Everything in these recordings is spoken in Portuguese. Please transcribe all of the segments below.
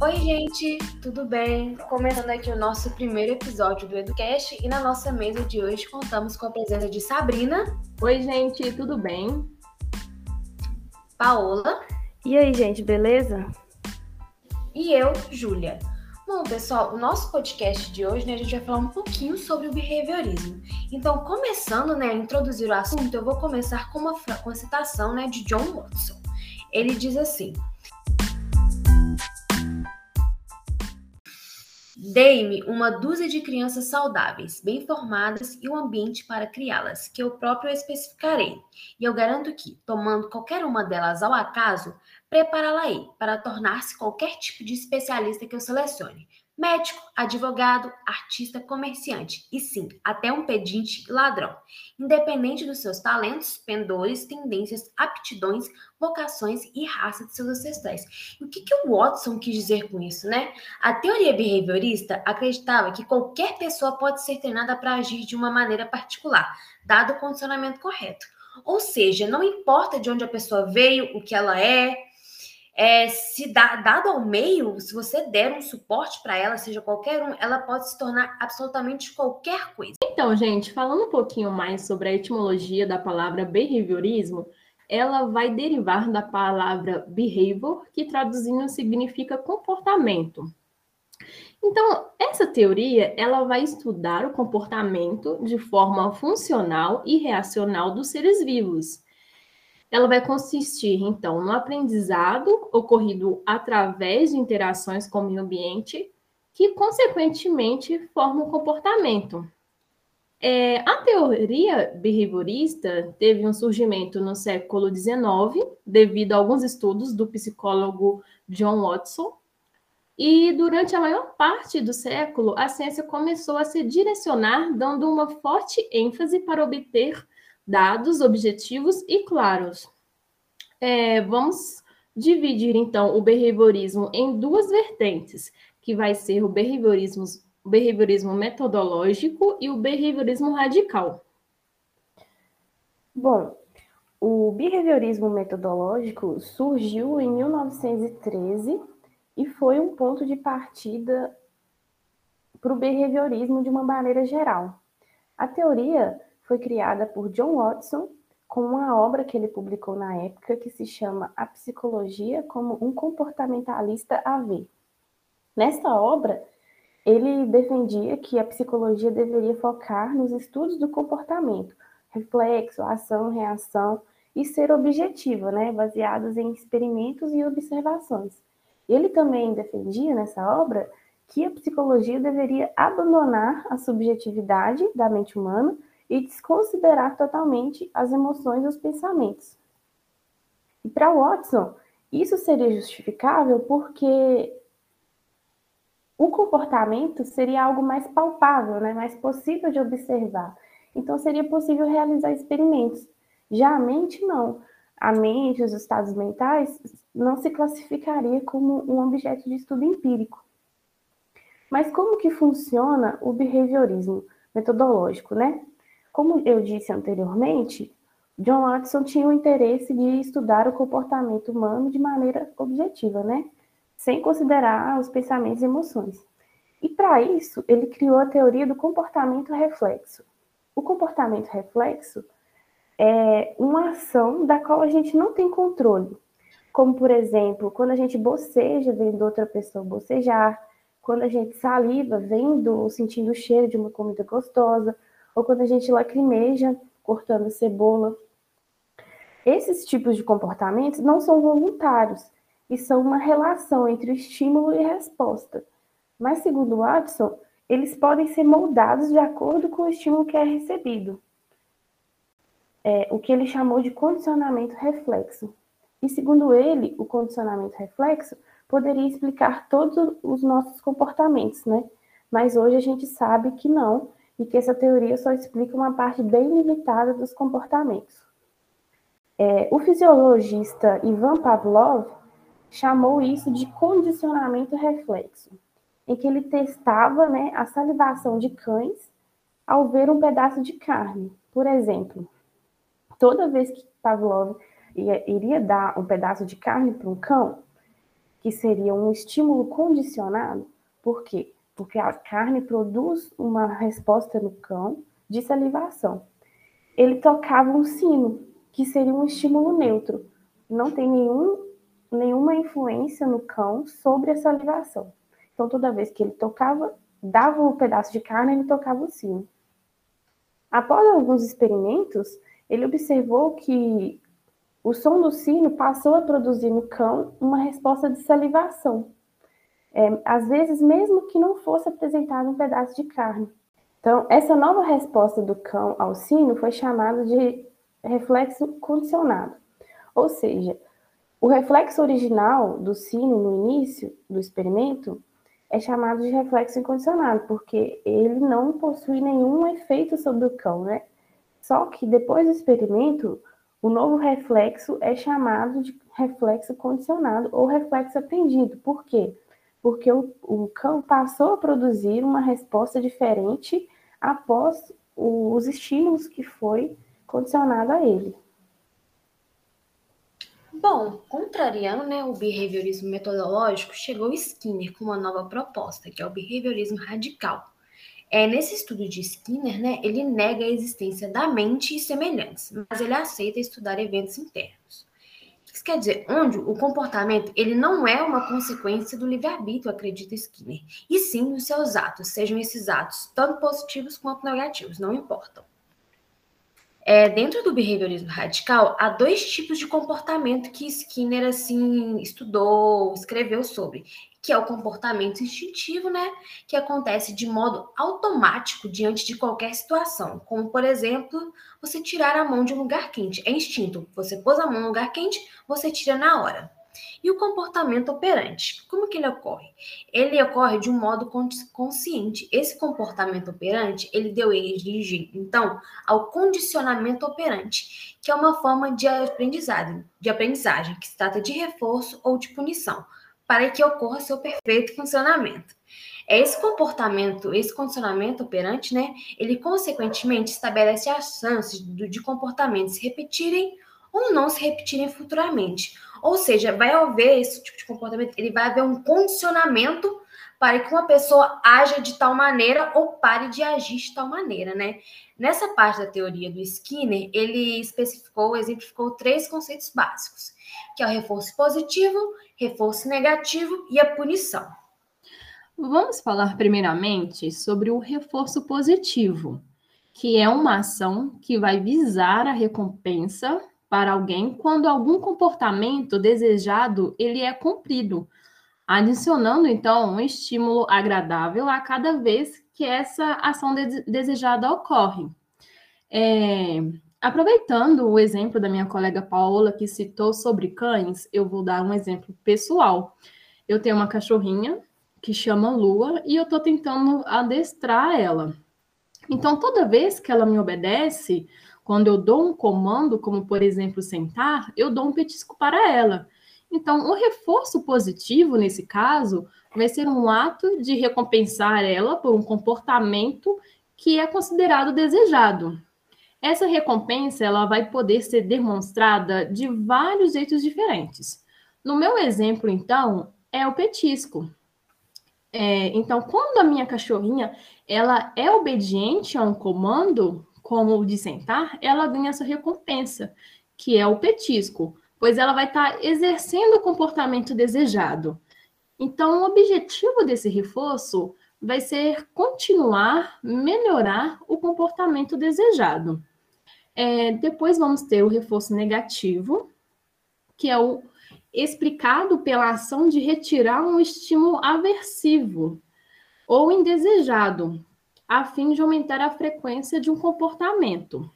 Oi, gente, tudo bem? Começando aqui o nosso primeiro episódio do Educast e na nossa mesa de hoje contamos com a presença de Sabrina. Oi, gente, tudo bem? Paola. E aí, gente, beleza? E eu, Júlia. Bom, pessoal, o nosso podcast de hoje, né, a gente vai falar um pouquinho sobre o behaviorismo. Então, começando, né, a introduzir o assunto, eu vou começar com uma, com uma citação, né, de John Watson. Ele diz assim: Dei-me uma dúzia de crianças saudáveis, bem formadas e um ambiente para criá-las, que eu próprio especificarei. E eu garanto que, tomando qualquer uma delas ao acaso, prepará-la-ei para tornar-se qualquer tipo de especialista que eu selecione, médico, advogado, artista, comerciante e sim, até um pedinte ladrão, independente dos seus talentos, pendores, tendências, aptidões, vocações e raça de seus ancestrais. E o que, que o Watson quis dizer com isso, né? A teoria behaviorista acreditava que qualquer pessoa pode ser treinada para agir de uma maneira particular, dado o condicionamento correto. Ou seja, não importa de onde a pessoa veio, o que ela é, é, se dá, dado ao meio, se você der um suporte para ela, seja qualquer um, ela pode se tornar absolutamente qualquer coisa. Então, gente, falando um pouquinho mais sobre a etimologia da palavra behaviorismo, ela vai derivar da palavra behavior, que traduzindo significa comportamento. Então, essa teoria, ela vai estudar o comportamento de forma funcional e reacional dos seres vivos ela vai consistir, então, no aprendizado ocorrido através de interações com o meio ambiente, que, consequentemente, formam um comportamento. É, a teoria behaviorista teve um surgimento no século XIX, devido a alguns estudos do psicólogo John Watson, e durante a maior parte do século, a ciência começou a se direcionar, dando uma forte ênfase para obter dados, objetivos e claros. É, vamos dividir então o behaviorismo em duas vertentes, que vai ser o behaviorismo, o behaviorismo metodológico e o behaviorismo radical. Bom, o behaviorismo metodológico surgiu em 1913 e foi um ponto de partida para o behaviorismo de uma maneira geral. A teoria foi criada por John Watson com uma obra que ele publicou na época que se chama A Psicologia como um Comportamentalista a ver. Nesta obra, ele defendia que a psicologia deveria focar nos estudos do comportamento, reflexo, ação, reação e ser objetiva, né, baseados em experimentos e observações. Ele também defendia nessa obra que a psicologia deveria abandonar a subjetividade da mente humana e desconsiderar totalmente as emoções e os pensamentos. E para Watson, isso seria justificável porque o comportamento seria algo mais palpável, né, mais possível de observar. Então, seria possível realizar experimentos. Já a mente, não. A mente, os estados mentais, não se classificaria como um objeto de estudo empírico. Mas como que funciona o behaviorismo metodológico, né? Como eu disse anteriormente, John Watson tinha o interesse de estudar o comportamento humano de maneira objetiva, né? Sem considerar os pensamentos e emoções. E para isso, ele criou a teoria do comportamento reflexo. O comportamento reflexo é uma ação da qual a gente não tem controle. Como, por exemplo, quando a gente boceja vendo outra pessoa bocejar, quando a gente saliva vendo, sentindo o cheiro de uma comida gostosa, ou quando a gente lacrimeja cortando cebola. Esses tipos de comportamentos não são voluntários e são uma relação entre o estímulo e resposta. Mas, segundo Watson, eles podem ser moldados de acordo com o estímulo que é recebido. É, o que ele chamou de condicionamento reflexo. E, segundo ele, o condicionamento reflexo poderia explicar todos os nossos comportamentos, né? Mas hoje a gente sabe que não, e que essa teoria só explica uma parte bem limitada dos comportamentos. É, o fisiologista Ivan Pavlov chamou isso de condicionamento reflexo, em que ele testava né, a salivação de cães ao ver um pedaço de carne. Por exemplo, toda vez que Pavlov ia, iria dar um pedaço de carne para um cão, que seria um estímulo condicionado. Por quê? Porque a carne produz uma resposta no cão de salivação. Ele tocava um sino, que seria um estímulo neutro. Não tem nenhum, nenhuma influência no cão sobre a salivação. Então, toda vez que ele tocava, dava um pedaço de carne, ele tocava o sino. Após alguns experimentos, ele observou que o som do sino passou a produzir no cão uma resposta de salivação. É, às vezes, mesmo que não fosse apresentado um pedaço de carne. Então, essa nova resposta do cão ao sino foi chamada de reflexo condicionado. Ou seja, o reflexo original do sino no início do experimento é chamado de reflexo incondicionado, porque ele não possui nenhum efeito sobre o cão, né? Só que depois do experimento, o novo reflexo é chamado de reflexo condicionado ou reflexo aprendido. Por quê? Porque o, o cão passou a produzir uma resposta diferente após os estímulos que foi condicionado a ele. Bom, contrariando né, o behaviorismo metodológico, chegou Skinner com uma nova proposta, que é o behaviorismo radical. É, nesse estudo de Skinner, né, ele nega a existência da mente e semelhantes, mas ele aceita estudar eventos internos. Isso quer dizer, onde o comportamento ele não é uma consequência do livre-arbítrio, acredita Skinner, e sim dos seus atos, sejam esses atos tanto positivos quanto negativos, não importam. É, dentro do behaviorismo radical, há dois tipos de comportamento que Skinner assim estudou, escreveu sobre, que é o comportamento instintivo, né, que acontece de modo automático diante de qualquer situação, como por exemplo, você tirar a mão de um lugar quente, é instinto. Você pôs a mão no lugar quente, você tira na hora. E o comportamento operante, como que ele ocorre? Ele ocorre de um modo consciente. Esse comportamento operante, ele deu origem, então, ao condicionamento operante, que é uma forma de aprendizagem, de aprendizagem que se trata de reforço ou de punição, para que ocorra seu perfeito funcionamento. É esse comportamento, esse condicionamento operante, né? Ele consequentemente estabelece as chances de comportamentos se repetirem ou não se repetirem futuramente. Ou seja, vai haver esse tipo de comportamento, ele vai haver um condicionamento para que uma pessoa haja de tal maneira ou pare de agir de tal maneira, né? Nessa parte da teoria do Skinner, ele especificou, exemplificou três conceitos básicos, que é o reforço positivo, reforço negativo e a punição. Vamos falar primeiramente sobre o reforço positivo, que é uma ação que vai visar a recompensa para alguém quando algum comportamento desejado ele é cumprido, adicionando então um estímulo agradável a cada vez que essa ação de desejada ocorre. É, aproveitando o exemplo da minha colega Paola que citou sobre cães, eu vou dar um exemplo pessoal. Eu tenho uma cachorrinha que chama Lua e eu estou tentando adestrar ela. Então, toda vez que ela me obedece, quando eu dou um comando, como por exemplo sentar, eu dou um petisco para ela. Então, o reforço positivo nesse caso vai ser um ato de recompensar ela por um comportamento que é considerado desejado. Essa recompensa ela vai poder ser demonstrada de vários jeitos diferentes. No meu exemplo, então, é o petisco. É, então, quando a minha cachorrinha ela é obediente a um comando, como o de sentar, ela ganha essa recompensa, que é o petisco, pois ela vai estar tá exercendo o comportamento desejado. Então, o objetivo desse reforço vai ser continuar, melhorar o comportamento desejado. É, depois vamos ter o reforço negativo, que é o explicado pela ação de retirar um estímulo aversivo ou indesejado, a fim de aumentar a frequência de um comportamento.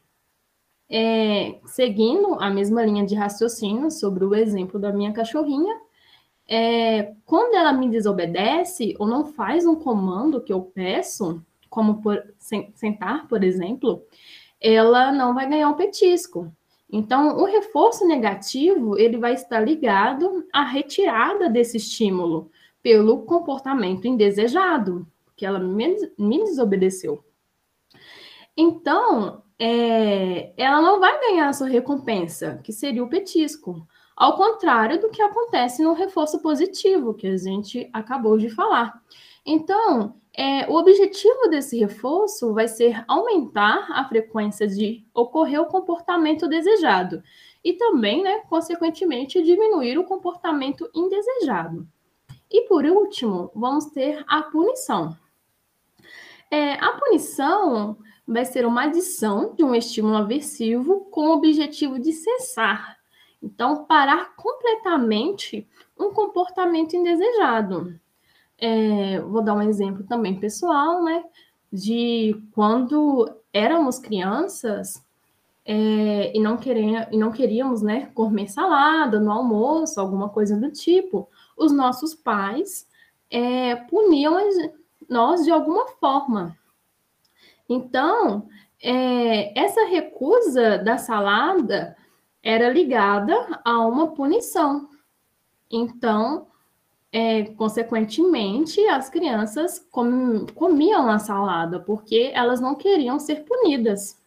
É, seguindo a mesma linha de raciocínio sobre o exemplo da minha cachorrinha, é, quando ela me desobedece ou não faz um comando que eu peço, como por, sentar, por exemplo, ela não vai ganhar um petisco. Então, o reforço negativo ele vai estar ligado à retirada desse estímulo pelo comportamento indesejado que ela me, me desobedeceu. Então, é, ela não vai ganhar a sua recompensa, que seria o petisco. ao contrário do que acontece no reforço positivo, que a gente acabou de falar. Então, é, o objetivo desse reforço vai ser aumentar a frequência de ocorrer o comportamento desejado e também, né, consequentemente, diminuir o comportamento indesejado. E por último, vamos ter a punição. É, a punição vai ser uma adição de um estímulo aversivo com o objetivo de cessar. Então, parar completamente um comportamento indesejado. É, vou dar um exemplo também pessoal, né? De quando éramos crianças é, e, não queria, e não queríamos, né, comer salada no almoço, alguma coisa do tipo, os nossos pais é, puniam nós de alguma forma. Então, é, essa recusa da salada era ligada a uma punição. Então, é, consequentemente, as crianças com, comiam a salada, porque elas não queriam ser punidas.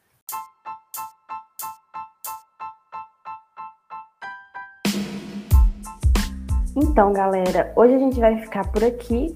Então, galera, hoje a gente vai ficar por aqui.